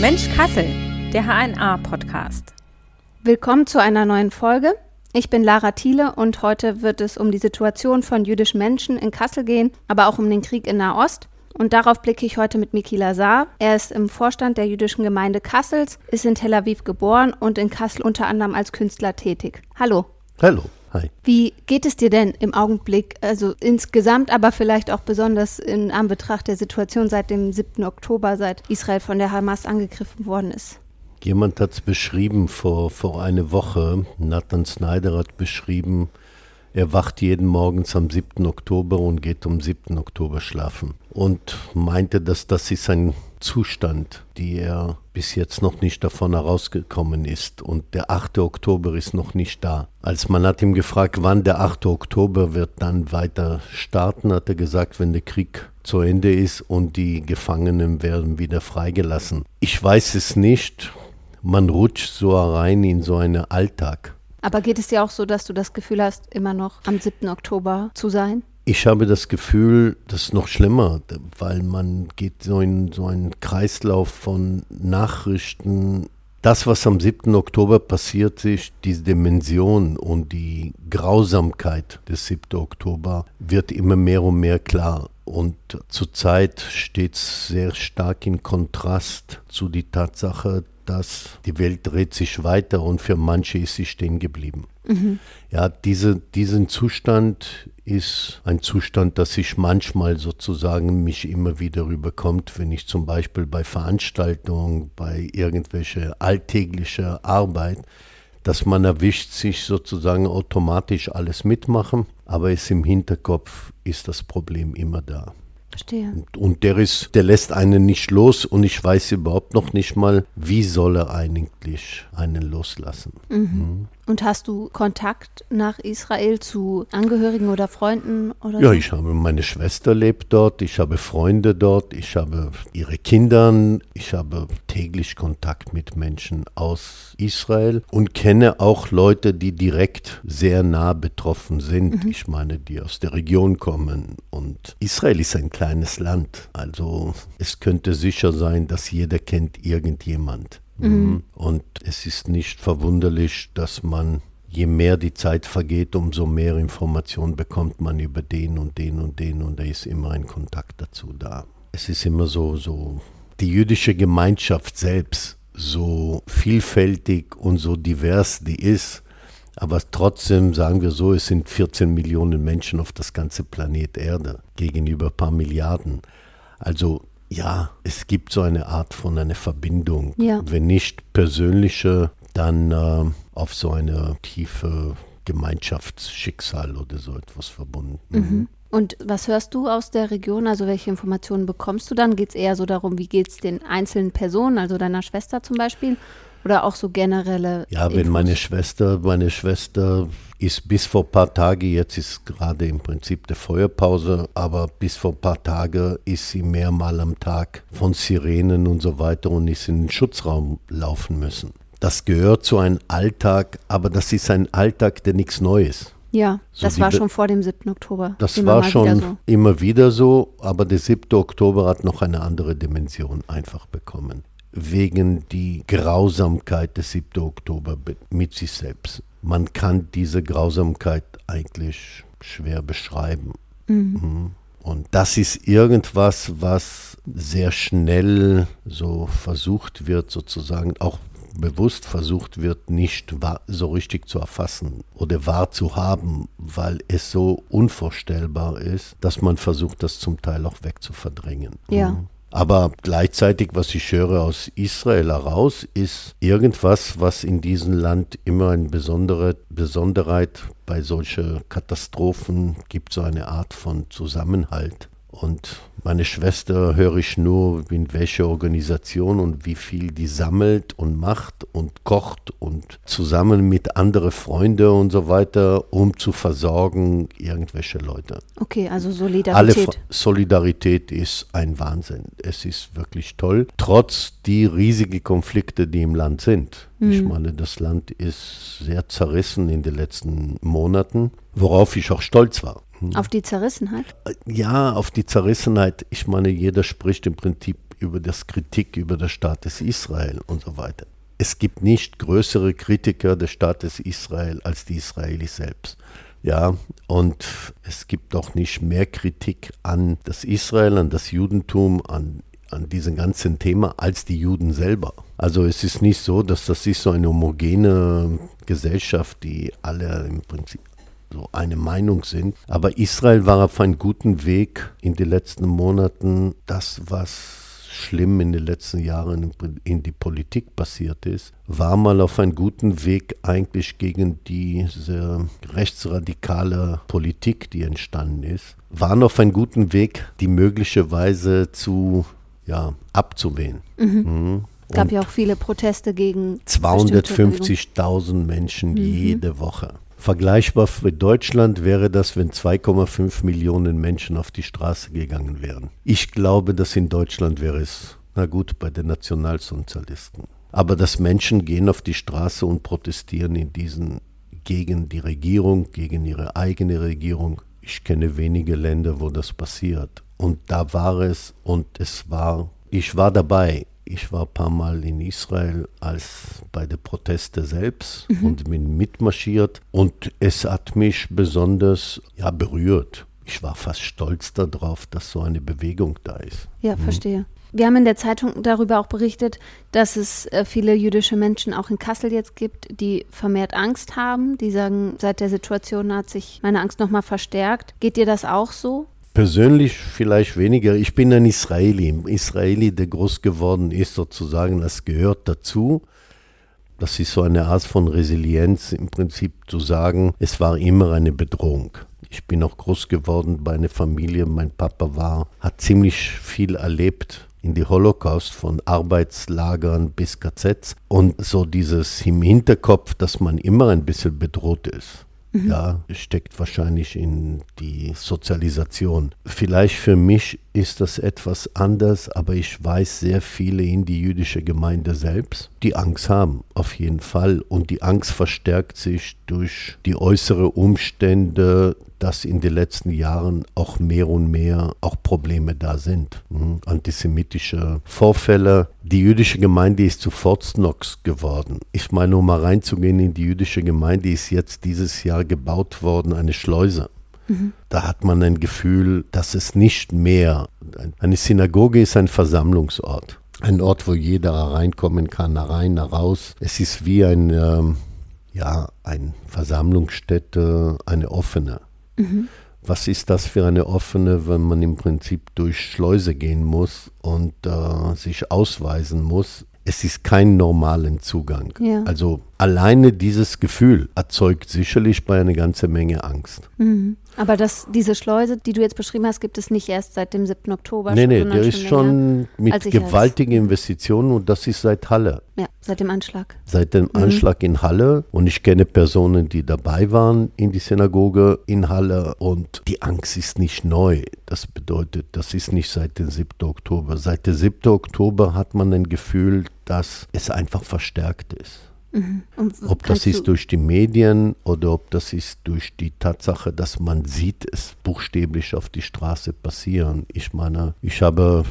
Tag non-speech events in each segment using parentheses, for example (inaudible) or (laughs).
Mensch Kassel, der HNA-Podcast. Willkommen zu einer neuen Folge. Ich bin Lara Thiele und heute wird es um die Situation von jüdischen Menschen in Kassel gehen, aber auch um den Krieg in Nahost. Und darauf blicke ich heute mit Miki Lazar. Er ist im Vorstand der jüdischen Gemeinde Kassels, ist in Tel Aviv geboren und in Kassel unter anderem als Künstler tätig. Hallo. Hallo. Hi. Wie geht es dir denn im Augenblick, also insgesamt, aber vielleicht auch besonders in Anbetracht der Situation seit dem 7. Oktober, seit Israel von der Hamas angegriffen worden ist? Jemand hat es beschrieben vor, vor einer Woche. Nathan Snyder hat beschrieben, er wacht jeden Morgens am 7. Oktober und geht am 7. Oktober schlafen. Und meinte, dass das ist ein Zustand, die er bis jetzt noch nicht davon herausgekommen ist. Und der 8. Oktober ist noch nicht da. Als man hat ihm gefragt, wann der 8. Oktober wird dann weiter starten, hat er gesagt, wenn der Krieg zu Ende ist und die Gefangenen werden wieder freigelassen. Ich weiß es nicht man rutscht so rein in so einen Alltag. Aber geht es dir auch so, dass du das Gefühl hast, immer noch am 7. Oktober zu sein? Ich habe das Gefühl, das ist noch schlimmer, weil man geht so in so einen Kreislauf von Nachrichten. Das, was am 7. Oktober passiert ist, diese Dimension und die Grausamkeit des 7. Oktober wird immer mehr und mehr klar. Und zurzeit steht es sehr stark in Kontrast zu der Tatsache, dass die Welt dreht sich weiter und für manche ist sie stehen geblieben. Mhm. Ja, diese, diesen Zustand ist ein Zustand, dass ich manchmal sozusagen mich immer wieder überkommt, wenn ich zum Beispiel bei Veranstaltungen, bei irgendwelcher alltäglicher Arbeit, dass man erwischt sich sozusagen automatisch alles mitmachen, aber es im Hinterkopf ist das Problem immer da. Verstehe. Und, der ist, der lässt einen nicht los und ich weiß überhaupt noch nicht mal, wie soll er eigentlich einen loslassen. Mhm. Und hast du Kontakt nach Israel zu Angehörigen oder Freunden? Oder ja, so? ich habe meine Schwester lebt dort, ich habe Freunde dort, ich habe ihre Kinder, ich habe täglich Kontakt mit Menschen aus Israel und kenne auch Leute, die direkt sehr nah betroffen sind. Mhm. Ich meine, die aus der Region kommen. Und Israel ist ein kleines Land, also es könnte sicher sein, dass jeder kennt irgendjemand. Mhm. Und es ist nicht verwunderlich, dass man, je mehr die Zeit vergeht, umso mehr Informationen bekommt man über den und den und den und da ist immer ein Kontakt dazu da. Es ist immer so, so, die jüdische Gemeinschaft selbst, so vielfältig und so divers die ist, aber trotzdem sagen wir so, es sind 14 Millionen Menschen auf das ganze Planet Erde gegenüber ein paar Milliarden. Also ja, es gibt so eine Art von einer Verbindung. Ja. Wenn nicht persönliche, dann äh, auf so eine tiefe Gemeinschaftsschicksal oder so etwas verbunden. Mhm. Und was hörst du aus der Region? Also welche Informationen bekommst du dann? Geht es eher so darum, wie geht es den einzelnen Personen, also deiner Schwester zum Beispiel? Oder auch so generelle. Ja, Infos? wenn meine Schwester, meine Schwester ist bis vor ein paar Tagen, jetzt ist gerade im Prinzip der Feuerpause, aber bis vor ein paar Tagen ist sie mehrmal am Tag von Sirenen und so weiter und ist in den Schutzraum laufen müssen. Das gehört zu einem Alltag, aber das ist ein Alltag, der nichts Neues. Ja, so das war schon vor dem 7. Oktober. Das war schon wieder so. immer wieder so, aber der 7. Oktober hat noch eine andere Dimension einfach bekommen. Wegen die Grausamkeit des 7. Oktober mit sich selbst man kann diese Grausamkeit eigentlich schwer beschreiben. Mhm. mhm. Und das ist irgendwas, was sehr schnell so versucht wird, sozusagen auch bewusst versucht wird, nicht so richtig zu erfassen oder wahrzuhaben, weil es so unvorstellbar ist, dass man versucht, das zum Teil auch wegzuverdrängen. Ja. Mhm. Aber gleichzeitig, was ich höre aus Israel heraus, ist irgendwas, was in diesem Land immer eine besondere Besonderheit bei solchen Katastrophen gibt, so eine Art von Zusammenhalt. Und meine Schwester höre ich nur, in welcher Organisation und wie viel die sammelt und macht und kocht und zusammen mit anderen Freunden und so weiter, um zu versorgen irgendwelche Leute. Okay, also Solidarität. Alle Solidarität ist ein Wahnsinn. Es ist wirklich toll, trotz die riesigen Konflikte, die im Land sind. Mhm. Ich meine, das Land ist sehr zerrissen in den letzten Monaten, worauf ich auch stolz war. Auf die Zerrissenheit? Ja, auf die Zerrissenheit. Ich meine, jeder spricht im Prinzip über das Kritik über den Staates Israel und so weiter. Es gibt nicht größere Kritiker des Staates Israel als die Israelis selbst. Ja, und es gibt auch nicht mehr Kritik an das Israel, an das Judentum, an, an diesem ganzen Thema als die Juden selber. Also es ist nicht so, dass das ist so eine homogene Gesellschaft, die alle im Prinzip so eine Meinung sind. Aber Israel war auf einem guten Weg in den letzten Monaten. Das, was schlimm in den letzten Jahren in die Politik passiert ist, war mal auf einem guten Weg eigentlich gegen diese rechtsradikale Politik, die entstanden ist, waren auf einem guten Weg, die möglicherweise zu ja, abzuwählen. Mhm. Mhm. Es gab ja auch viele Proteste gegen 250.000 Menschen mhm. jede Woche. Vergleichbar für Deutschland wäre das, wenn 2,5 Millionen Menschen auf die Straße gegangen wären. Ich glaube, dass in Deutschland wäre es, na gut, bei den Nationalsozialisten. Aber dass Menschen gehen auf die Straße und protestieren in diesen gegen die Regierung, gegen ihre eigene Regierung. Ich kenne wenige Länder, wo das passiert. Und da war es und es war, ich war dabei. Ich war ein paar Mal in Israel als bei den Protesten selbst mhm. und bin mitmarschiert und es hat mich besonders ja, berührt. Ich war fast stolz darauf, dass so eine Bewegung da ist. Ja, mhm. verstehe. Wir haben in der Zeitung darüber auch berichtet, dass es äh, viele jüdische Menschen auch in Kassel jetzt gibt, die vermehrt Angst haben. Die sagen, seit der Situation hat sich meine Angst nochmal verstärkt. Geht dir das auch so? Persönlich vielleicht weniger. Ich bin ein Israeli. Israeli, der groß geworden ist, sozusagen, das gehört dazu. Das ist so eine Art von Resilienz, im Prinzip zu sagen, es war immer eine Bedrohung. Ich bin auch groß geworden bei einer Familie. Mein Papa war, hat ziemlich viel erlebt in die Holocaust, von Arbeitslagern bis KZs. Und so dieses im Hinterkopf, dass man immer ein bisschen bedroht ist. Mhm. Ja, steckt wahrscheinlich in die Sozialisation. Vielleicht für mich ist das etwas anders, aber ich weiß sehr viele in die jüdische Gemeinde selbst, die Angst haben, auf jeden Fall. Und die Angst verstärkt sich durch die äußeren Umstände, dass in den letzten Jahren auch mehr und mehr auch Probleme da sind. Mhm. Antisemitische Vorfälle. Die jüdische Gemeinde ist zu Fort Knox geworden. Ich meine, um mal reinzugehen in die jüdische Gemeinde, ist jetzt dieses Jahr gebaut worden, eine Schleuse. Mhm. Da hat man ein Gefühl, dass es nicht mehr, eine Synagoge ist ein Versammlungsort. Ein Ort, wo jeder reinkommen kann, nach rein, nach raus. Es ist wie ein, ähm, ja, eine Versammlungsstätte, eine offene. Mhm. Was ist das für eine offene, wenn man im Prinzip durch Schleuse gehen muss und äh, sich ausweisen muss? Es ist kein normalen Zugang. Ja. Also alleine dieses Gefühl erzeugt sicherlich bei einer ganzen Menge Angst. Mhm. Aber das, diese Schleuse, die du jetzt beschrieben hast, gibt es nicht erst seit dem 7. Oktober. Nee, nee, der ist schon mit gewaltigen Investitionen und das ist seit Halle. Ja, seit dem Anschlag. Seit dem mhm. Anschlag in Halle. Und ich kenne Personen, die dabei waren in die Synagoge in Halle. Und die Angst ist nicht neu. Das bedeutet, das ist nicht seit dem 7. Oktober. Seit dem 7. Oktober hat man ein Gefühl, dass es einfach verstärkt ist. Mhm. Ob das ist durch die Medien oder ob das ist durch die Tatsache, dass man sieht es buchstäblich auf die Straße passieren. Ich meine, ich habe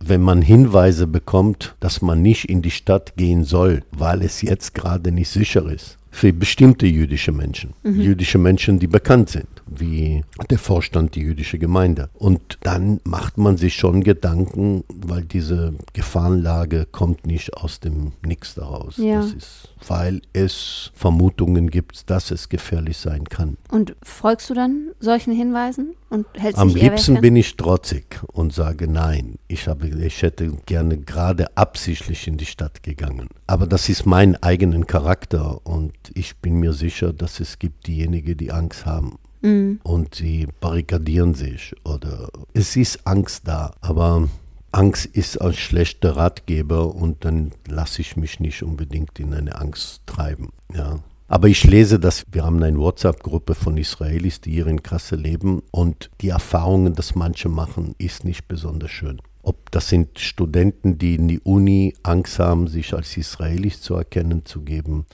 wenn man Hinweise bekommt, dass man nicht in die Stadt gehen soll, weil es jetzt gerade nicht sicher ist, für bestimmte jüdische Menschen, mhm. jüdische Menschen, die bekannt sind, wie der Vorstand der jüdischen Gemeinde. Und dann macht man sich schon Gedanken, weil diese Gefahrenlage kommt nicht aus dem Nix daraus. Ja. Das ist, weil es Vermutungen gibt, dass es gefährlich sein kann. Und folgst du dann solchen Hinweisen und hältst Am liebsten bin ich trotzig und sage nein. Ich, habe, ich hätte gerne gerade absichtlich in die Stadt gegangen. Aber das ist mein eigener Charakter und ich bin mir sicher, dass es gibt diejenigen, die Angst haben. Mhm. Und sie barrikadieren sich oder es ist Angst da, aber Angst ist ein schlechter Ratgeber und dann lasse ich mich nicht unbedingt in eine Angst treiben. Ja. Aber ich lese dass wir haben eine WhatsApp-Gruppe von Israelis, die hier in Kassel leben und die Erfahrungen, dass manche machen, ist nicht besonders schön. Ob das sind Studenten, die in die Uni Angst haben, sich als Israelis zu erkennen zu geben,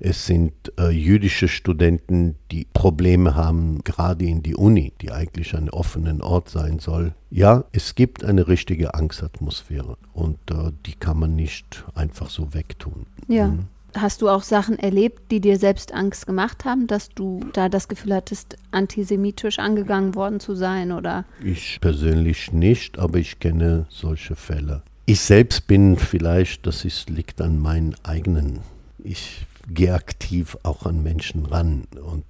Es sind äh, jüdische Studenten, die Probleme haben, gerade in die Uni, die eigentlich ein offener Ort sein soll. Ja, es gibt eine richtige Angstatmosphäre und äh, die kann man nicht einfach so wegtun. Ja. Mhm. Hast du auch Sachen erlebt, die dir selbst Angst gemacht haben, dass du da das Gefühl hattest, antisemitisch angegangen worden zu sein oder? Ich persönlich nicht, aber ich kenne solche Fälle. Ich selbst bin vielleicht, das ist, liegt an meinen eigenen. Ich gehe aktiv auch an Menschen ran und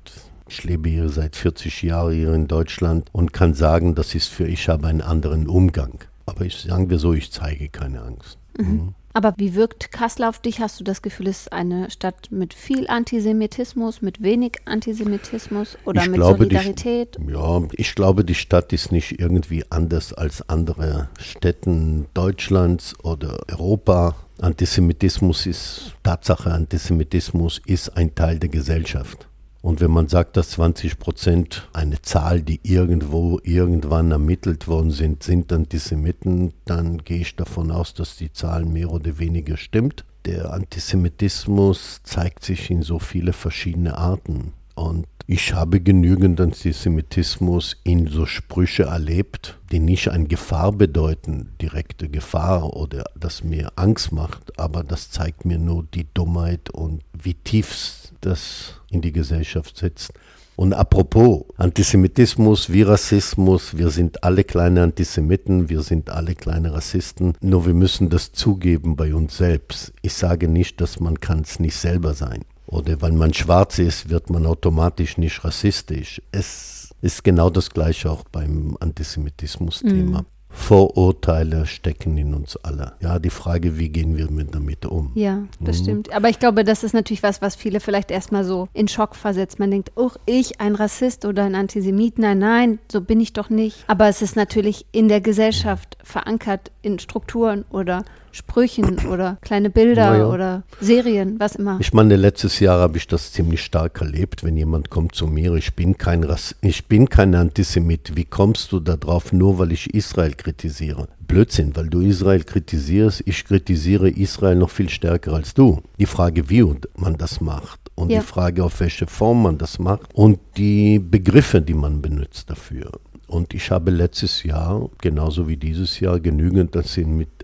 ich lebe hier seit 40 Jahren hier in Deutschland und kann sagen, das ist für ich habe einen anderen Umgang. Aber ich sagen wir so, ich zeige keine Angst. Mhm. Aber wie wirkt Kassel auf dich? Hast du das Gefühl, es ist eine Stadt mit viel Antisemitismus, mit wenig Antisemitismus oder ich mit glaube, Solidarität? Die, ja, ich glaube, die Stadt ist nicht irgendwie anders als andere Städten Deutschlands oder Europa. Antisemitismus ist Tatsache, Antisemitismus ist ein Teil der Gesellschaft. Und wenn man sagt, dass 20 Prozent eine Zahl, die irgendwo irgendwann ermittelt worden sind, sind Antisemiten, dann gehe ich davon aus, dass die Zahl mehr oder weniger stimmt. Der Antisemitismus zeigt sich in so viele verschiedene Arten. Und ich habe genügend Antisemitismus in so Sprüche erlebt, die nicht eine Gefahr bedeuten, direkte Gefahr oder das mir Angst macht, aber das zeigt mir nur die Dummheit und wie tief das in die Gesellschaft sitzt. Und apropos Antisemitismus wie Rassismus, wir sind alle kleine Antisemiten, wir sind alle kleine Rassisten, nur wir müssen das zugeben bei uns selbst. Ich sage nicht, dass man kann es nicht selber sein. Oder weil man schwarz ist, wird man automatisch nicht rassistisch. Es ist genau das gleiche auch beim Antisemitismus-Thema. Mhm. Vorurteile stecken in uns alle. Ja, die Frage, wie gehen wir damit um? Ja, das mhm. stimmt. Aber ich glaube, das ist natürlich was, was viele vielleicht erstmal so in Schock versetzt. Man denkt, oh, ich, ein Rassist oder ein Antisemit, nein, nein, so bin ich doch nicht. Aber es ist natürlich in der Gesellschaft verankert in Strukturen oder Sprüchen oder kleine Bilder naja. oder Serien, was immer. Ich meine, letztes Jahr habe ich das ziemlich stark erlebt, wenn jemand kommt zu mir, ich bin kein Rass ich bin kein Antisemit. Wie kommst du da drauf, nur weil ich Israel kritisiere? Blödsinn, weil du Israel kritisierst, ich kritisiere Israel noch viel stärker als du. Die Frage, wie man das macht und ja. die Frage, auf welche Form man das macht und die Begriffe, die man benutzt dafür. Und ich habe letztes Jahr, genauso wie dieses Jahr, genügend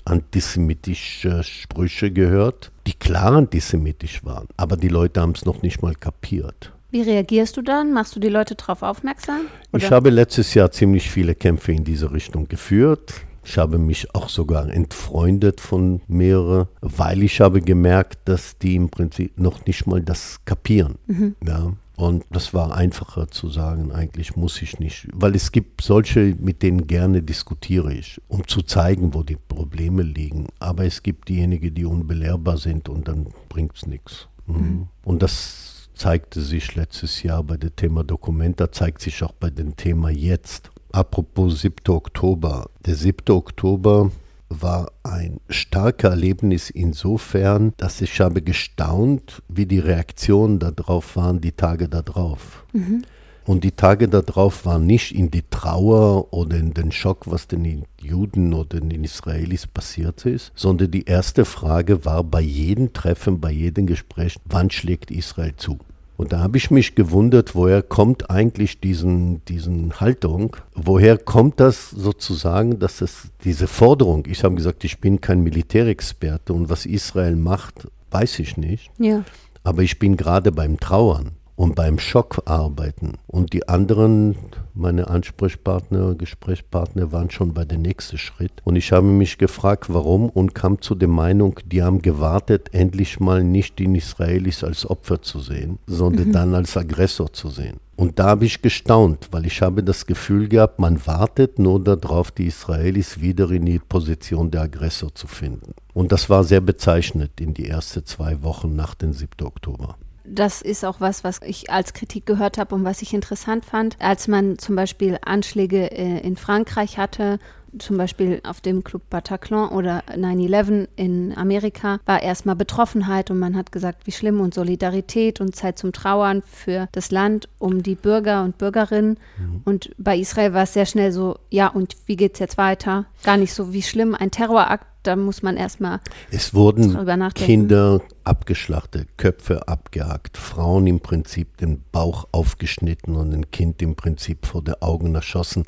antisemitische Sprüche gehört, die klar antisemitisch waren. Aber die Leute haben es noch nicht mal kapiert. Wie reagierst du dann? Machst du die Leute darauf aufmerksam? Oder? Ich habe letztes Jahr ziemlich viele Kämpfe in diese Richtung geführt. Ich habe mich auch sogar entfreundet von mehreren, weil ich habe gemerkt, dass die im Prinzip noch nicht mal das kapieren. Mhm. Ja. Und das war einfacher zu sagen, eigentlich muss ich nicht, weil es gibt solche, mit denen gerne diskutiere ich, um zu zeigen, wo die Probleme liegen. Aber es gibt diejenigen, die unbelehrbar sind und dann bringt es nichts. Mhm. mhm. Und das zeigte sich letztes Jahr bei dem Thema Dokumenta, zeigt sich auch bei dem Thema jetzt. Apropos 7. Oktober. Der 7. Oktober war ein starker Erlebnis insofern, dass ich habe gestaunt, wie die Reaktionen darauf waren, die Tage darauf. Mhm. Und die Tage darauf waren nicht in die Trauer oder in den Schock, was den Juden oder den Israelis passiert ist, sondern die erste Frage war bei jedem Treffen, bei jedem Gespräch, wann schlägt Israel zu? Und da habe ich mich gewundert, woher kommt eigentlich diesen, diesen Haltung, woher kommt das sozusagen, dass es diese Forderung, ich habe gesagt, ich bin kein Militärexperte und was Israel macht, weiß ich nicht. Ja. Aber ich bin gerade beim Trauern und beim Schock arbeiten. Und die anderen, meine Ansprechpartner, Gesprächspartner waren schon bei dem nächsten Schritt. Und ich habe mich gefragt, warum und kam zu der Meinung, die haben gewartet, endlich mal nicht die Israelis als Opfer zu sehen, sondern mhm. dann als Aggressor zu sehen. Und da habe ich gestaunt, weil ich habe das Gefühl gehabt, man wartet nur darauf, die Israelis wieder in die Position der Aggressor zu finden. Und das war sehr bezeichnend in die ersten zwei Wochen nach dem 7. Oktober das ist auch was, was ich als Kritik gehört habe und was ich interessant fand, als man zum Beispiel Anschläge äh, in Frankreich hatte, zum Beispiel auf dem Club Bataclan oder 9-11 in Amerika, war erstmal Betroffenheit und man hat gesagt, wie schlimm und Solidarität und Zeit zum Trauern für das Land, um die Bürger und Bürgerinnen. Mhm. Und bei Israel war es sehr schnell so, ja, und wie geht es jetzt weiter? Gar nicht so, wie schlimm ein Terrorakt da muss man erstmal Es wurden Kinder abgeschlachtet, Köpfe abgehackt, Frauen im Prinzip den Bauch aufgeschnitten und ein Kind im Prinzip vor den Augen erschossen.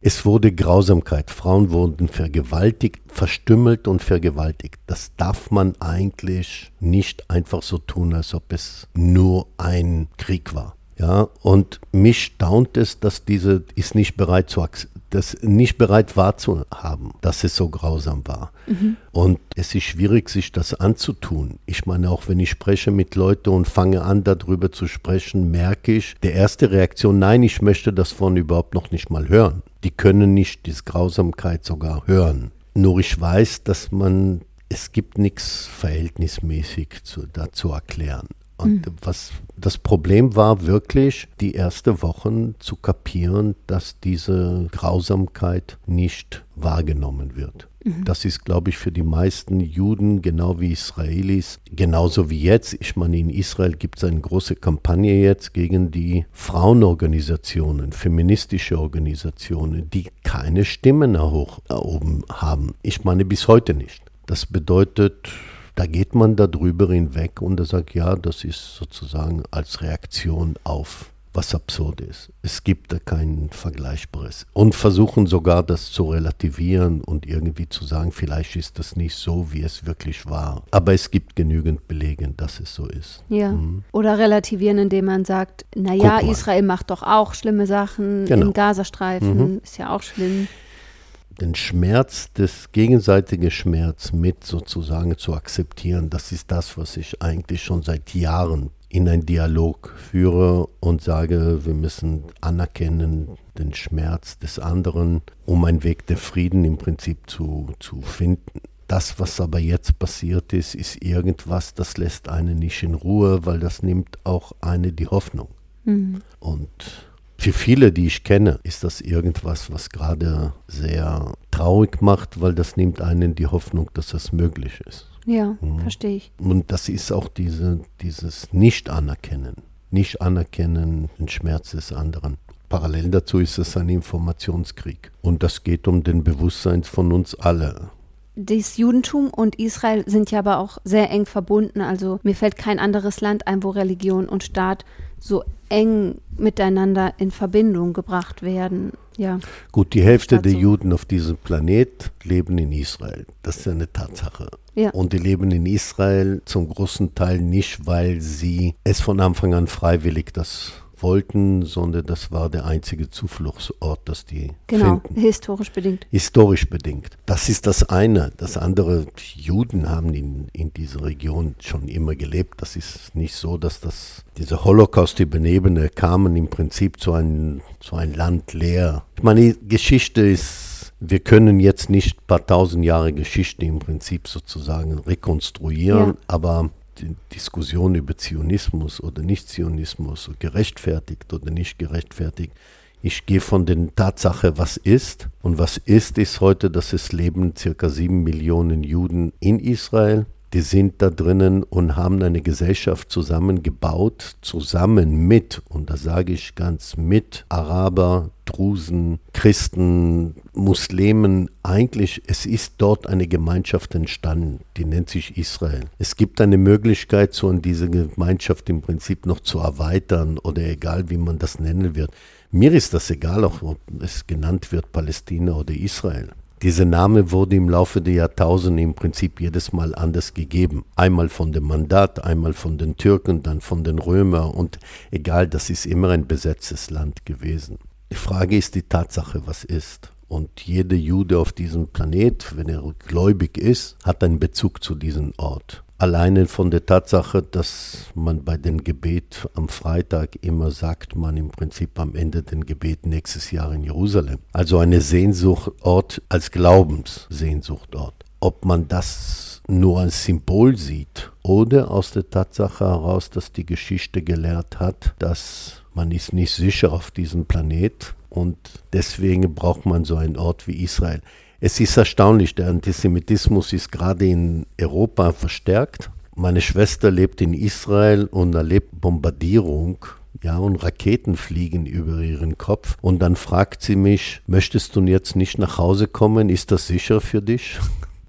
Es wurde Grausamkeit. Frauen wurden vergewaltigt, verstümmelt und vergewaltigt. Das darf man eigentlich nicht einfach so tun, als ob es nur ein Krieg war. Ja, und mich staunt es, dass diese ist nicht bereit zu das nicht bereit wahrzuhaben, dass es so grausam war. Mhm. Und es ist schwierig, sich das anzutun. Ich meine, auch wenn ich spreche mit Leuten und fange an, darüber zu sprechen, merke ich, der erste Reaktion, nein, ich möchte das von überhaupt noch nicht mal hören. Die können nicht diese Grausamkeit sogar hören. Nur ich weiß, dass man, es gibt nichts verhältnismäßig zu, dazu erklären. Und mhm. was das Problem war wirklich, die ersten Wochen zu kapieren, dass diese Grausamkeit nicht wahrgenommen wird. Mhm. Das ist, glaube ich, für die meisten Juden, genau wie Israelis, genauso wie jetzt. Ich meine, in Israel gibt es eine große Kampagne jetzt gegen die Frauenorganisationen, feministische Organisationen, die keine Stimmen erhoben haben. Ich meine, bis heute nicht. Das bedeutet, da geht man darüber hinweg und er sagt, ja, das ist sozusagen als Reaktion auf was absurd ist. Es gibt da kein Vergleichbares. Und versuchen sogar das zu relativieren und irgendwie zu sagen, vielleicht ist das nicht so, wie es wirklich war. Aber es gibt genügend Belege, dass es so ist. Ja. Mhm. Oder relativieren, indem man sagt, naja, Israel macht doch auch schlimme Sachen genau. im Gazastreifen, mhm. ist ja auch schlimm den Schmerz, das gegenseitige Schmerz mit sozusagen zu akzeptieren, das ist das, was ich eigentlich schon seit Jahren in einen Dialog führe und sage, wir müssen anerkennen den Schmerz des anderen, um einen Weg der Frieden im Prinzip zu, zu finden. Das, was aber jetzt passiert ist, ist irgendwas, das lässt einen nicht in Ruhe, weil das nimmt auch eine die Hoffnung. Mhm. Und für viele, die ich kenne, ist das irgendwas, was gerade sehr traurig macht, weil das nimmt einen die Hoffnung, dass das möglich ist. Ja, mhm. verstehe ich. Und das ist auch diese, dieses Nicht-Anerkennen. Nicht anerkennen den Schmerz des anderen. Parallel dazu ist es ein Informationskrieg. Und das geht um den Bewusstsein von uns alle das Judentum und Israel sind ja aber auch sehr eng verbunden. Also mir fällt kein anderes Land ein, wo Religion und Staat so eng miteinander in Verbindung gebracht werden. Ja. Gut, die Hälfte der Juden auf diesem Planet leben in Israel. Das ist eine Tatsache. Ja. Und die leben in Israel zum großen Teil nicht, weil sie es von Anfang an freiwillig das wollten, sondern das war der einzige Zufluchtsort, das die genau, finden. historisch bedingt. Historisch bedingt. Das ist das eine. Das andere, Juden haben in, in dieser Region schon immer gelebt. Das ist nicht so, dass das diese Holocaust-Überlebende kamen im Prinzip zu einem, zu einem Land leer. Ich meine, die Geschichte ist wir können jetzt nicht ein paar tausend Jahre Geschichte im Prinzip sozusagen rekonstruieren, ja. aber die Diskussion über Zionismus oder Nicht-Zionismus, gerechtfertigt oder nicht gerechtfertigt. Ich gehe von der Tatsache, was ist. Und was ist, ist heute, dass es leben circa sieben Millionen Juden in Israel die sind da drinnen und haben eine Gesellschaft zusammengebaut, zusammen mit, und da sage ich ganz mit, Araber, Drusen, Christen, Muslimen. Eigentlich, es ist dort eine Gemeinschaft entstanden, die nennt sich Israel. Es gibt eine Möglichkeit, so diese Gemeinschaft im Prinzip noch zu erweitern oder egal, wie man das nennen wird. Mir ist das egal, auch ob es genannt wird Palästina oder Israel. Dieser Name wurde im Laufe der Jahrtausende im Prinzip jedes Mal anders gegeben. Einmal von dem Mandat, einmal von den Türken, dann von den Römern und egal, das ist immer ein besetztes Land gewesen. Die Frage ist die Tatsache, was ist. Und jeder Jude auf diesem Planet, wenn er gläubig ist, hat einen Bezug zu diesem Ort. Alleine von der Tatsache, dass man bei dem Gebet am Freitag immer sagt, man im Prinzip am Ende den Gebet nächstes Jahr in Jerusalem. Also eine Sehnsuchtort als Glaubenssehnsuchtort. Ob man das nur als Symbol sieht oder aus der Tatsache heraus, dass die Geschichte gelehrt hat, dass man ist nicht sicher auf diesem Planet und deswegen braucht man so einen Ort wie Israel. Es ist erstaunlich, der Antisemitismus ist gerade in Europa verstärkt. Meine Schwester lebt in Israel und erlebt Bombardierung ja, und Raketen fliegen über ihren Kopf. Und dann fragt sie mich, möchtest du jetzt nicht nach Hause kommen? Ist das sicher für dich?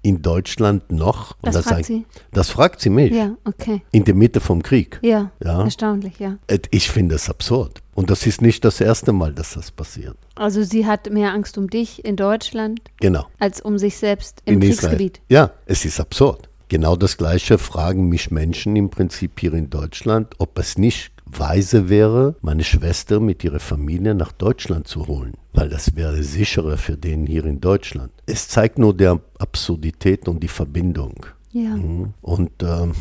in Deutschland noch? Das dann fragt sie? Das fragt sie mich. Ja, okay. In der Mitte vom Krieg. Ja, Ja. erstaunlich, ja. Ich finde es absurd. Und das ist nicht das erste Mal, dass das passiert. Also sie hat mehr Angst um dich in Deutschland Genau. als um sich selbst im in Kriegsgebiet. Israel. Ja, es ist absurd. Genau das Gleiche fragen mich Menschen im Prinzip hier in Deutschland, ob es nicht weise wäre, meine Schwester mit ihrer Familie nach Deutschland zu holen, weil das wäre sicherer für den hier in Deutschland. Es zeigt nur der Absurdität und die Verbindung. Ja. Mhm. Und ähm,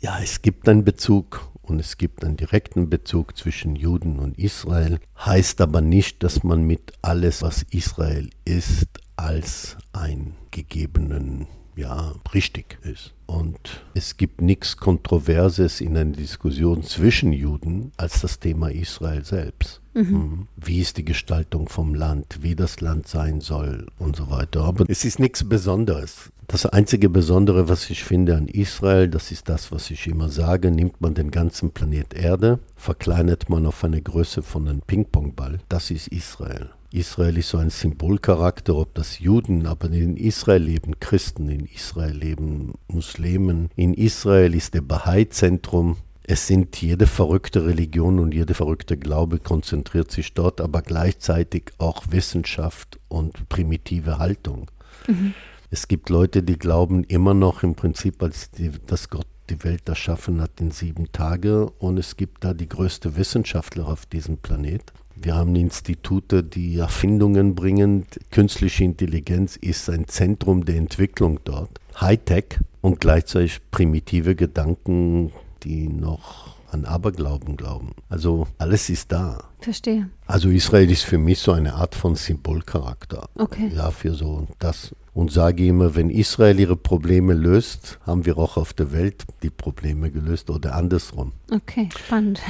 ja, es gibt einen Bezug und es gibt einen direkten Bezug zwischen Juden und Israel. Heißt aber nicht, dass man mit alles, was Israel ist, als ein gegebenen, ja, richtig ist. Und es gibt nichts Kontroverses in einer Diskussion zwischen Juden als das Thema Israel selbst. Mhm. Wie ist die Gestaltung vom Land, wie das Land sein soll und so weiter. Aber es ist nichts Besonderes. Das einzige Besondere, was ich finde an Israel, das ist das, was ich immer sage, nimmt man den ganzen Planet Erde, verkleinert man auf eine Größe von einem Ping-Pong-Ball. Das ist Israel. Israel ist so ein Symbolcharakter, ob das Juden, aber in Israel leben Christen, in Israel leben Muslimen, in Israel ist der Bahai-Zentrum. Es sind jede verrückte Religion und jede verrückte Glaube konzentriert sich dort, aber gleichzeitig auch Wissenschaft und primitive Haltung. Es gibt Leute, die glauben immer noch im Prinzip, als die, dass Gott die Welt erschaffen hat in sieben Tage und es gibt da die größte Wissenschaftler auf diesem Planet. Wir haben Institute, die Erfindungen bringen. Künstliche Intelligenz ist ein Zentrum der Entwicklung dort. Hightech und gleichzeitig primitive Gedanken, die noch an Aberglauben glauben. Also alles ist da. Verstehe. Also Israel ist für mich so eine Art von Symbolcharakter. Okay. Ja, für so das. Und sage immer, wenn Israel ihre Probleme löst, haben wir auch auf der Welt die Probleme gelöst oder andersrum. Okay, spannend.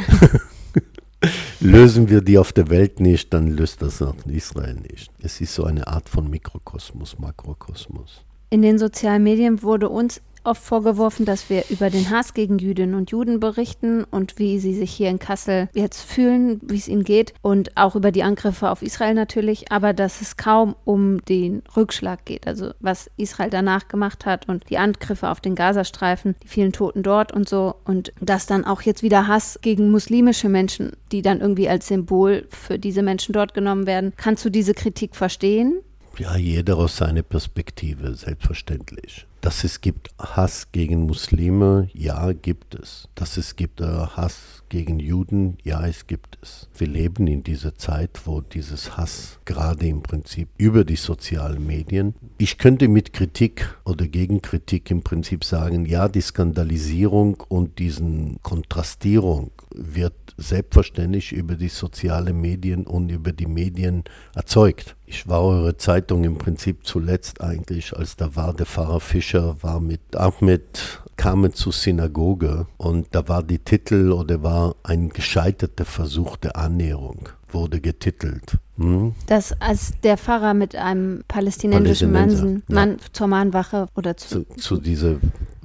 (laughs) Lösen wir die auf der Welt nicht, dann löst das auch Israel nicht. Es ist so eine Art von Mikrokosmos, Makrokosmos. In den sozialen Medien wurde uns oft vorgeworfen, dass wir über den Hass gegen Jüdinnen und Juden berichten und wie sie sich hier in Kassel jetzt fühlen, wie es ihnen geht und auch über die Angriffe auf Israel natürlich, aber dass es kaum um den Rückschlag geht, also was Israel danach gemacht hat und die Angriffe auf den Gazastreifen, die vielen Toten dort und so und dass dann auch jetzt wieder Hass gegen muslimische Menschen, die dann irgendwie als Symbol für diese Menschen dort genommen werden. Kannst du diese Kritik verstehen? Ja, jeder aus seiner Perspektive, selbstverständlich. Dass es gibt Hass gegen Muslime, ja, gibt es. Dass es gibt äh, Hass gegen Juden, ja, es gibt es. Wir leben in dieser Zeit, wo dieses Hass gerade im Prinzip über die sozialen Medien. Ich könnte mit Kritik oder Gegenkritik im Prinzip sagen, ja, die Skandalisierung und diesen Kontrastierung wird selbstverständlich über die sozialen Medien und über die Medien erzeugt. Ich war eure Zeitung im Prinzip zuletzt eigentlich, als da war der Pfarrer Fischer, war mit Ahmed, kamen zur Synagoge und da war die Titel oder war ein gescheiterter Versuch der Annäherung, wurde getitelt. Hm? Dass als der Pfarrer mit einem palästinensischen Mann, ja. Zur Mahnwache oder zu, Zu, zu dieser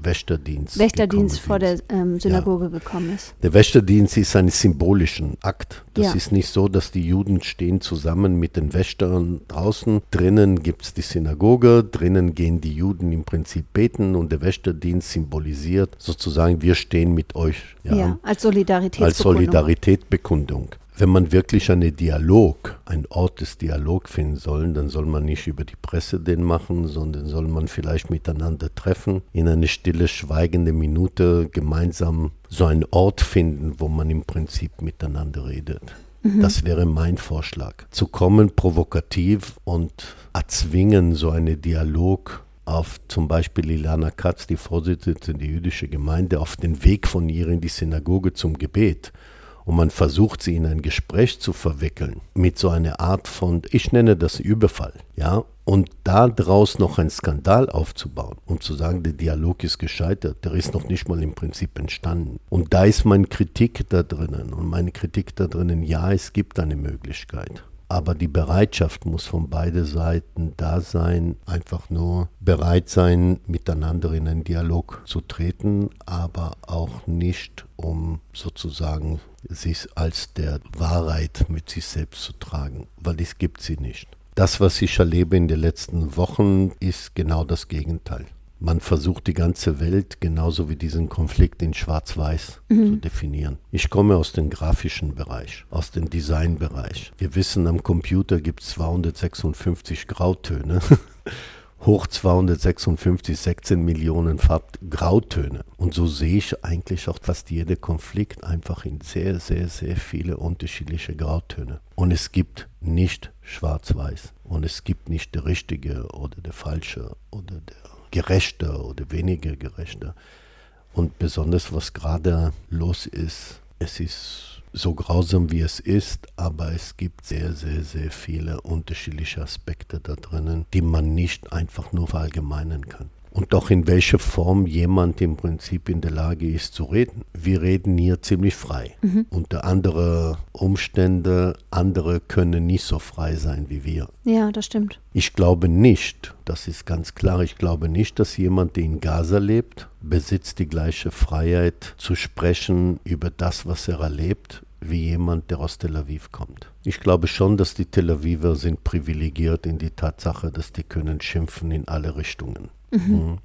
Wächterdienst. Wächterdienst vor der ähm, Synagoge gekommen ist. Der Wächterdienst ist ein symbolischen Akt. Das Ja. ist nicht so, dass die Juden stehen zusammen mit den Wächtern draußen. Drinnen gibt es die Synagoge, drinnen gehen die Juden im Prinzip beten und der Wächterdienst symbolisiert sozusagen, wir stehen mit euch. Ja, als Solidarität. als Solidaritätsbekundung. Wenn man wirklich einen Dialog, einen Ort des Dialogs finden soll, dann soll man nicht über die Presse den machen, sondern soll man vielleicht miteinander treffen, in eine stille, schweigende Minute gemeinsam so einen Ort finden, wo man im Prinzip miteinander redet. Das wäre mein Vorschlag. Zu kommen provokativ und erzwingen so einen Dialog auf zum Beispiel Ilana Katz, die Vorsitzende der jüdischen Gemeinde, auf den Weg von ihr in die Synagoge zum Gebet. Und man versucht sie in ein Gespräch zu verwickeln mit so einer Art von, ich nenne das Überfall, ja, und daraus noch einen Skandal aufzubauen, um zu sagen, der Dialog ist gescheitert, der ist noch nicht mal im Prinzip entstanden. Und da ist meine Kritik da drinnen. Und meine Kritik da drinnen, ja, es gibt eine Möglichkeit. Aber die Bereitschaft muss von beiden Seiten da sein, einfach nur bereit sein, miteinander in einen Dialog zu treten, aber auch nicht, um sozusagen sich als der Wahrheit mit sich selbst zu tragen, weil es gibt sie nicht. Das, was ich erlebe in den letzten Wochen, ist genau das Gegenteil. Man versucht die ganze Welt genauso wie diesen Konflikt in Schwarz-Weiß mhm. zu definieren. Ich komme aus dem grafischen Bereich, aus dem Designbereich. Wir wissen, am Computer gibt es 256 Grautöne. (laughs) Hoch 256, 16 Millionen Farbgrautöne. Und so sehe ich eigentlich auch fast jeder Konflikt einfach in sehr, sehr, sehr viele unterschiedliche Grautöne. Und es gibt nicht schwarz-weiß. Und es gibt nicht der richtige oder der falsche oder der gerechter oder weniger gerechter. Und besonders was gerade los ist, es ist so grausam wie es ist, aber es gibt sehr, sehr, sehr viele unterschiedliche Aspekte da drinnen, die man nicht einfach nur verallgemeinern kann und doch in welcher Form jemand im Prinzip in der Lage ist zu reden. Wir reden hier ziemlich frei. Mhm. Unter anderen Umständen, andere können nicht so frei sein wie wir. Ja, das stimmt. Ich glaube nicht, das ist ganz klar, ich glaube nicht, dass jemand, der in Gaza lebt, besitzt die gleiche Freiheit zu sprechen über das, was er erlebt, wie jemand, der aus Tel Aviv kommt. Ich glaube schon, dass die Tel Aviver sind privilegiert in die Tatsache, dass die können schimpfen in alle Richtungen. Mhm.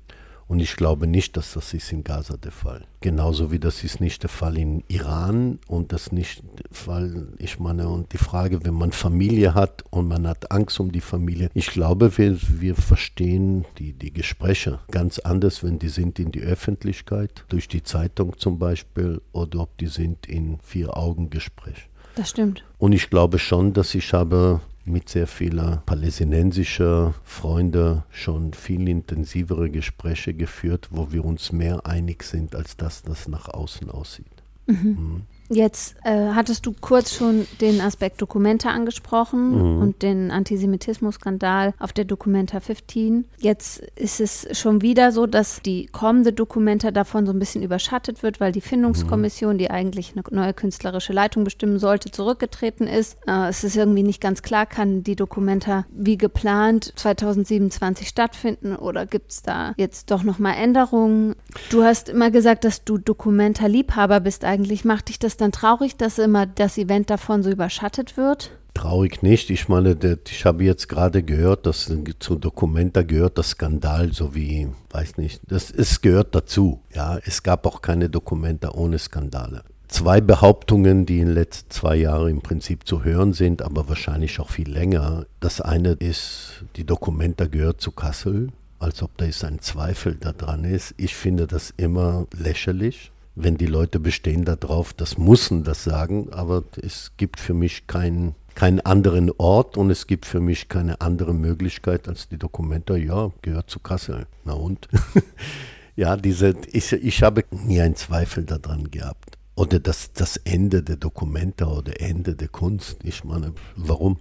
Und ich glaube nicht, dass das ist in Gaza der Fall. Genauso wie das ist nicht der Fall in Iran und das nicht der Fall, ich meine, und die Frage, wenn man Familie hat und man hat Angst um die Familie, ich glaube, wir, wir verstehen die, die Gespräche ganz anders, wenn die sind in die Öffentlichkeit, durch die Zeitung zum Beispiel, oder ob die sind in Vier-Augen-Gespräch. Das stimmt. Und ich glaube schon, dass ich habe mit sehr vielen palästinensischen Freunden schon viel intensivere Gespräche geführt, wo wir uns mehr einig sind, als dass das nach außen aussieht. Mhm. Jetzt äh, hattest du kurz schon den Aspekt Documenta angesprochen mhm. und den Antisemitismus-Skandal auf der Documenta 15. Jetzt ist es schon wieder so, dass die kommende Documenta davon so ein bisschen überschattet wird, weil die Findungskommission, mhm. die eigentlich eine neue künstlerische Leitung bestimmen sollte, zurückgetreten ist. Äh, es ist irgendwie nicht ganz klar, kann die Documenta wie geplant 2027 stattfinden oder gibt es da jetzt doch nochmal Änderungen? Du hast immer gesagt, dass du Documenta-Liebhaber bist eigentlich. Macht dich das dann traurig, dass immer das Event davon so überschattet wird? Traurig nicht. Ich meine, ich habe jetzt gerade gehört, dass zu Dokumenta gehört das Skandal, so wie, weiß nicht, das, es gehört dazu. Ja, es gab auch keine Dokumenta ohne Skandale. Zwei Behauptungen, die in den letzten zwei Jahren im Prinzip zu hören sind, aber wahrscheinlich auch viel länger. Das eine ist, die Dokumenta gehört zu Kassel, als ob da ist ein Zweifel daran ist. Ich finde das immer lächerlich wenn die Leute bestehen darauf, das müssen das sagen, aber es gibt für mich keinen keinen anderen Ort und es gibt für mich keine andere Möglichkeit als die Dokumente, ja, gehört zu Kassel. Na und? (laughs) ja, diese, ich, ich habe nie einen Zweifel daran gehabt. Oder das, das Ende der Dokumente oder Ende der Kunst. Ich meine, warum?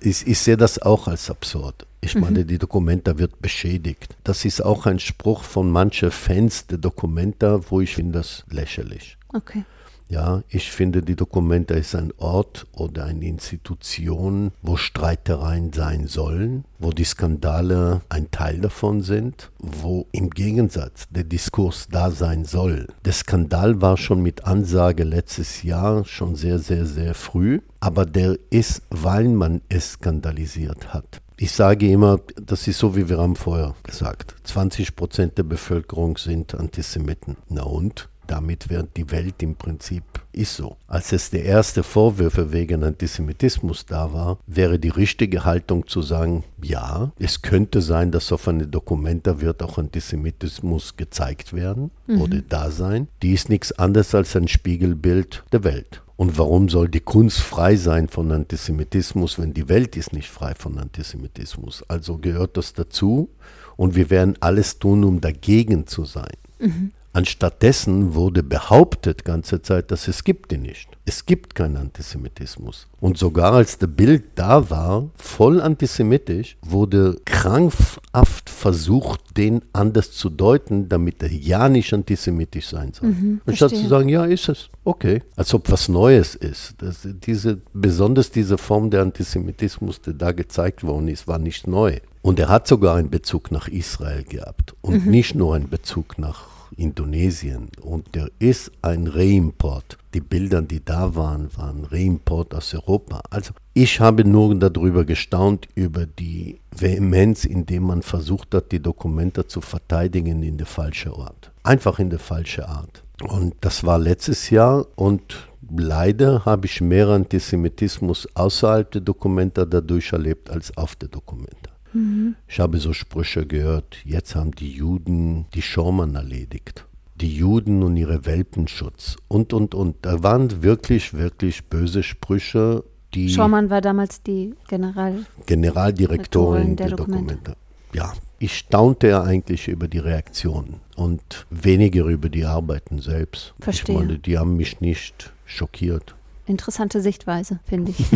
Ich, ich sehe das auch als absurd. Ich mhm. meine, die Dokumenta wird beschädigt. Das ist auch ein Spruch von manchen Fans der Dokumenta, wo ich finde das lächerlich. Okay. Ja, ich finde, die Dokumenta ist ein Ort oder eine Institution, wo Streitereien sein sollen, wo die Skandale ein Teil davon sind, wo im Gegensatz der Diskurs da sein soll. Der Skandal war schon mit Ansage letztes Jahr schon sehr, sehr, sehr früh, aber der ist, weil man es skandalisiert hat. Ich sage immer, das ist so, wie wir haben vorher gesagt. 20 Prozent der Bevölkerung sind Antisemiten. Na und? Damit wird die Welt im Prinzip ist so. Als es der erste Vorwürfe wegen Antisemitismus da war, wäre die richtige Haltung zu sagen, ja, es könnte sein, dass auf eine Dokumenta wird auch Antisemitismus gezeigt werden mhm. oder da sein. Die ist nichts anderes als ein Spiegelbild der Welt. Und warum soll die Kunst frei sein von Antisemitismus, wenn die Welt ist nicht frei von Antisemitismus? Also gehört das dazu und wir werden alles tun, um dagegen zu sein. Mhm. Anstattdessen wurde behauptet ganze Zeit, dass es gibt ihn nicht. Es gibt keinen Antisemitismus. Und sogar als der Bild da war, voll antisemitisch, wurde krampfhaft versucht, den anders zu deuten, damit er ja nicht antisemitisch sein soll. Mhm, Anstatt zu sagen, ja, ist es. Okay. Als ob was Neues ist. Das, diese, besonders diese Form der Antisemitismus, der da gezeigt worden ist, war nicht neu. Und er hat sogar einen Bezug nach Israel gehabt. Und mhm. nicht nur einen Bezug nach Indonesien und der ist ein Reimport. Die Bilder, die da waren, waren Reimport aus Europa. Also ich habe nur darüber gestaunt, über die Vehemenz, indem man versucht hat, die Dokumente zu verteidigen in der falschen Art. Einfach in der falschen Art. Und das war letztes Jahr und leider habe ich mehr Antisemitismus außerhalb der Dokumente dadurch erlebt als auf der Dokumente. Mhm. Ich habe so Sprüche gehört, jetzt haben die Juden die Schaumann erledigt. Die Juden und ihre Welpenschutz und, und, und. Da waren wirklich, wirklich böse Sprüche, die... Schaumann war damals die General Generaldirektorin der, der Dokumente. Dokumente. Ja, ich staunte ja eigentlich über die Reaktionen und weniger über die Arbeiten selbst. Verstehe. Ich meine, die haben mich nicht schockiert. Interessante Sichtweise, finde ich.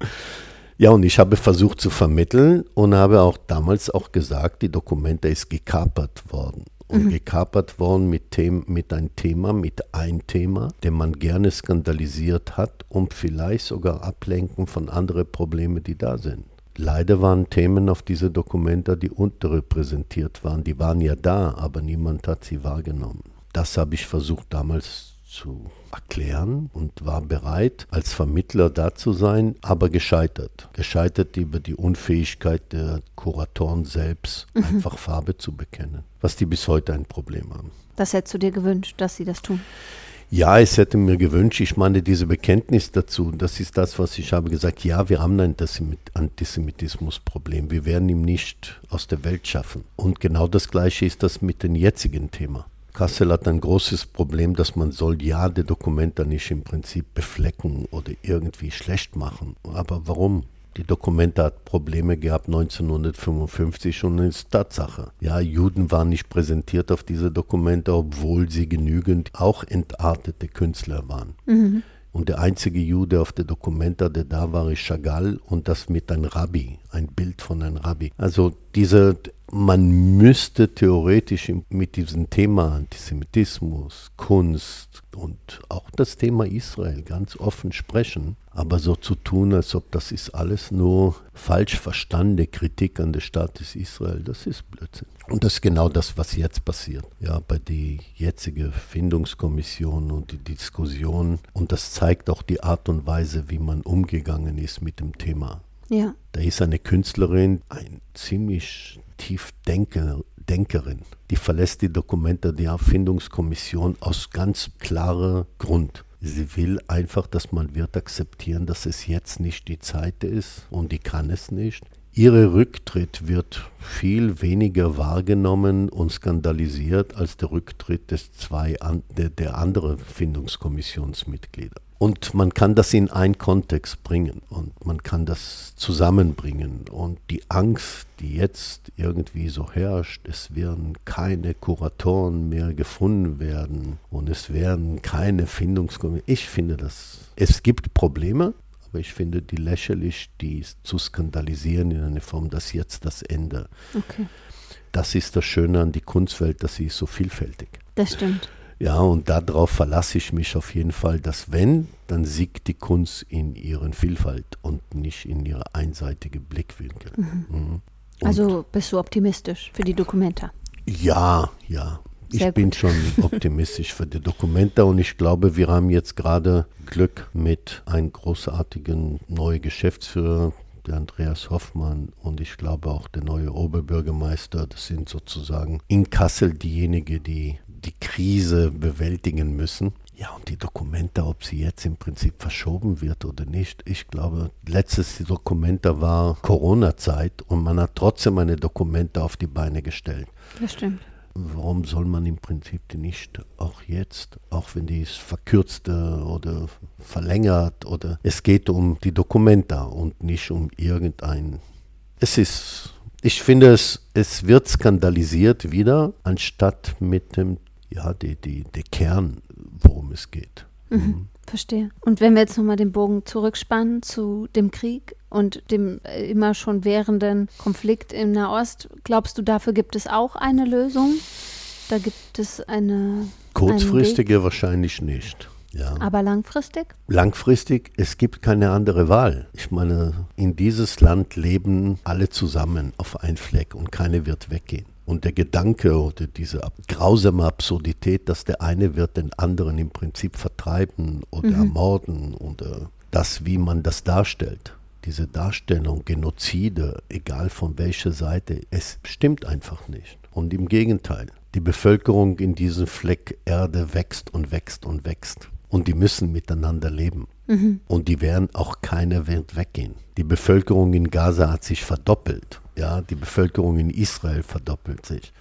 (laughs) ja, und ich habe versucht zu vermitteln und habe auch damals auch gesagt, die Dokumente ist gekapert worden. Und mhm. gekapert worden mit, Them mit einem Thema, mit einem Thema, den man gerne skandalisiert hat, um vielleicht sogar ablenken von anderen Problemen, die da sind. Leider waren Themen auf diese Dokumente, die unterrepräsentiert waren. Die waren ja da, aber niemand hat sie wahrgenommen. Das habe ich versucht damals zu erklären und war bereit, als Vermittler da zu sein, aber gescheitert. Gescheitert über die Unfähigkeit der Kuratoren selbst, mhm. einfach Farbe zu bekennen, was die bis heute ein Problem haben. Das hättest du dir gewünscht, dass sie das tun? Ja, es hätte mir gewünscht, ich meine, diese Bekenntnis dazu, das ist das, was ich habe gesagt, ja, wir haben ein Antisemitismusproblem, wir werden ihn nicht aus der Welt schaffen. Und genau das Gleiche ist das mit dem jetzigen Thema. Kassel hat ein großes Problem, dass man soll ja die Dokumente nicht im Prinzip beflecken oder irgendwie schlecht machen. Aber warum? Die Dokumente hat Probleme gehabt 1955 und ist Tatsache. Ja, Juden waren nicht präsentiert auf diese Dokumente, obwohl sie genügend auch entartete Künstler waren. Mhm. Und der einzige Jude auf der Dokumenta, der da war, ist Chagall und das mit einem Rabbi, ein Bild von einem Rabbi. Also diese, man müsste theoretisch mit diesem Thema Antisemitismus, Kunst und auch das Thema Israel ganz offen sprechen. Aber so zu tun, als ob das ist alles nur falsch verstandene Kritik an der Staates Israel, das ist Blödsinn. Und das ist genau das, was jetzt passiert. Ja, bei der jetzigen Findungskommission und die Diskussion. Und das zeigt auch die Art und Weise, wie man umgegangen ist mit dem Thema. Ja. Da ist eine Künstlerin, ein ziemlich tief Denker, Denkerin, die verlässt die Dokumente der Erfindungskommission aus ganz klarem Grund. Sie will einfach, dass man wird akzeptieren, dass es jetzt nicht die Zeit ist und die kann es nicht. Ihre Rücktritt wird viel weniger wahrgenommen und skandalisiert als der Rücktritt des zwei der, der anderen Findungskommissionsmitglieder. Und man kann das in einen Kontext bringen und man kann das zusammenbringen. Und die Angst, die jetzt irgendwie so herrscht, es werden keine Kuratoren mehr gefunden werden und es werden keine Findungskommissionen. Ich finde das, es gibt Probleme, aber ich finde die lächerlich, die zu skandalisieren in einer Form, dass jetzt das Ende. Okay. Das ist das Schöne an die Kunstwelt, dass sie ist so vielfältig. Das stimmt. Ja, und darauf verlasse ich mich auf jeden Fall, dass wenn, dann siegt die Kunst in ihren Vielfalt und nicht in ihre einseitige Blickwinkel. Mhm. Mhm. Also bist du optimistisch für die Dokumenta? Ja, ja. Sehr ich bin schon (laughs) optimistisch für die Dokumenta und ich glaube, wir haben jetzt gerade Glück mit einem großartigen neuen Geschäftsführer, der Andreas Hoffmann und ich glaube auch der neue Oberbürgermeister. Das sind sozusagen in Kassel diejenigen, die die Krise bewältigen müssen. Ja, und die Dokumente, ob sie jetzt im Prinzip verschoben wird oder nicht. Ich glaube, letztes Dokumente war Corona-Zeit und man hat trotzdem eine Dokumente auf die Beine gestellt. Das stimmt. Warum soll man im Prinzip die nicht auch jetzt, auch wenn die ist verkürzte oder verlängert oder es geht um die Dokumente und nicht um irgendein. Es ist, ich finde es, es wird skandalisiert wieder, anstatt mit dem ja, die, die, der Kern, worum es geht. Mhm. Mhm. Verstehe. Und wenn wir jetzt nochmal den Bogen zurückspannen zu dem Krieg und dem äh, immer schon währenden Konflikt im Nahost, glaubst du, dafür gibt es auch eine Lösung? Da gibt es eine. Kurzfristige wahrscheinlich nicht. Ja. Aber langfristig? Langfristig, es gibt keine andere Wahl. Ich meine, in dieses Land leben alle zusammen auf einen Fleck und keine wird weggehen. Und der Gedanke oder diese grausame Absurdität, dass der eine wird den anderen im Prinzip vertreiben oder mhm. ermorden oder das, wie man das darstellt, diese Darstellung, Genozide, egal von welcher Seite, es stimmt einfach nicht. Und im Gegenteil, die Bevölkerung in diesem Fleck Erde wächst und wächst und wächst. Und die müssen miteinander leben. Mhm. Und die werden auch keiner wird weggehen. Die Bevölkerung in Gaza hat sich verdoppelt. Ja, die Bevölkerung in Israel verdoppelt sich.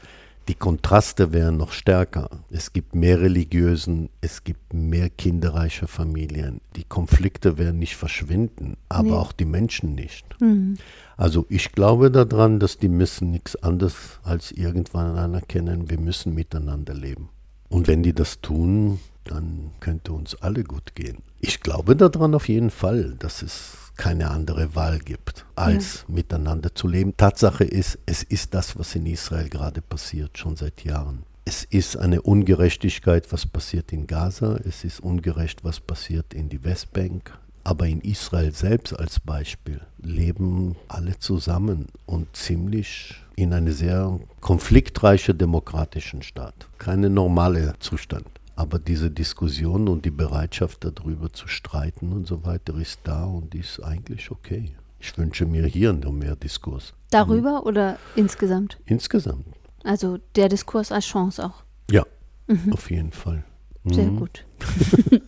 Die Kontraste wären noch stärker. Es gibt mehr Religiösen, es gibt mehr kinderreiche Familien. Die Konflikte werden nicht verschwinden, aber nee. auch die Menschen nicht. Mhm. Also ich glaube daran, dass die müssen nichts anderes als irgendwann anerkennen, wir müssen miteinander leben. Und wenn die das tun, dann könnte uns alle gut gehen. Ich glaube daran auf jeden Fall, dass es keine andere Wahl gibt, als ja. miteinander zu leben. Tatsache ist, es ist das, was in Israel gerade passiert, schon seit Jahren. Es ist eine Ungerechtigkeit, was passiert in Gaza, es ist ungerecht, was passiert in die Westbank. Aber in Israel selbst als Beispiel leben alle zusammen und ziemlich in einem sehr konfliktreichen demokratischen Staat. Keine normale Zustand. Aber diese Diskussion und die Bereitschaft darüber zu streiten und so weiter ist da und ist eigentlich okay. Ich wünsche mir hier noch mehr Diskurs. Darüber mhm. oder insgesamt? Insgesamt. Also der Diskurs als Chance auch. Ja, mhm. auf jeden Fall. Sehr mhm. gut. (laughs)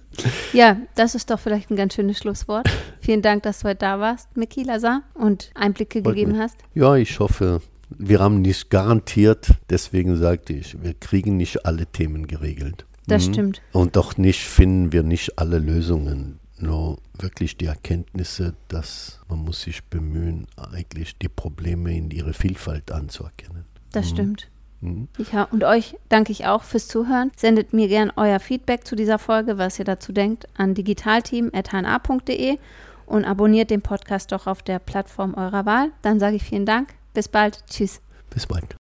ja, das ist doch vielleicht ein ganz schönes Schlusswort. Vielen Dank, dass du heute da warst, Miki Lazar, und Einblicke Freut gegeben mich. hast. Ja, ich hoffe, wir haben nicht garantiert, deswegen sagte ich, wir kriegen nicht alle Themen geregelt. Das mhm. stimmt. Und doch nicht finden wir nicht alle Lösungen. Nur wirklich die Erkenntnisse, dass man muss sich bemühen, eigentlich die Probleme in ihrer Vielfalt anzuerkennen. Das mhm. stimmt. Mhm. Ja, und euch danke ich auch fürs Zuhören. Sendet mir gern euer Feedback zu dieser Folge, was ihr dazu denkt, an digitalteam.hna.de und abonniert den Podcast doch auf der Plattform eurer Wahl. Dann sage ich vielen Dank. Bis bald. Tschüss. Bis bald.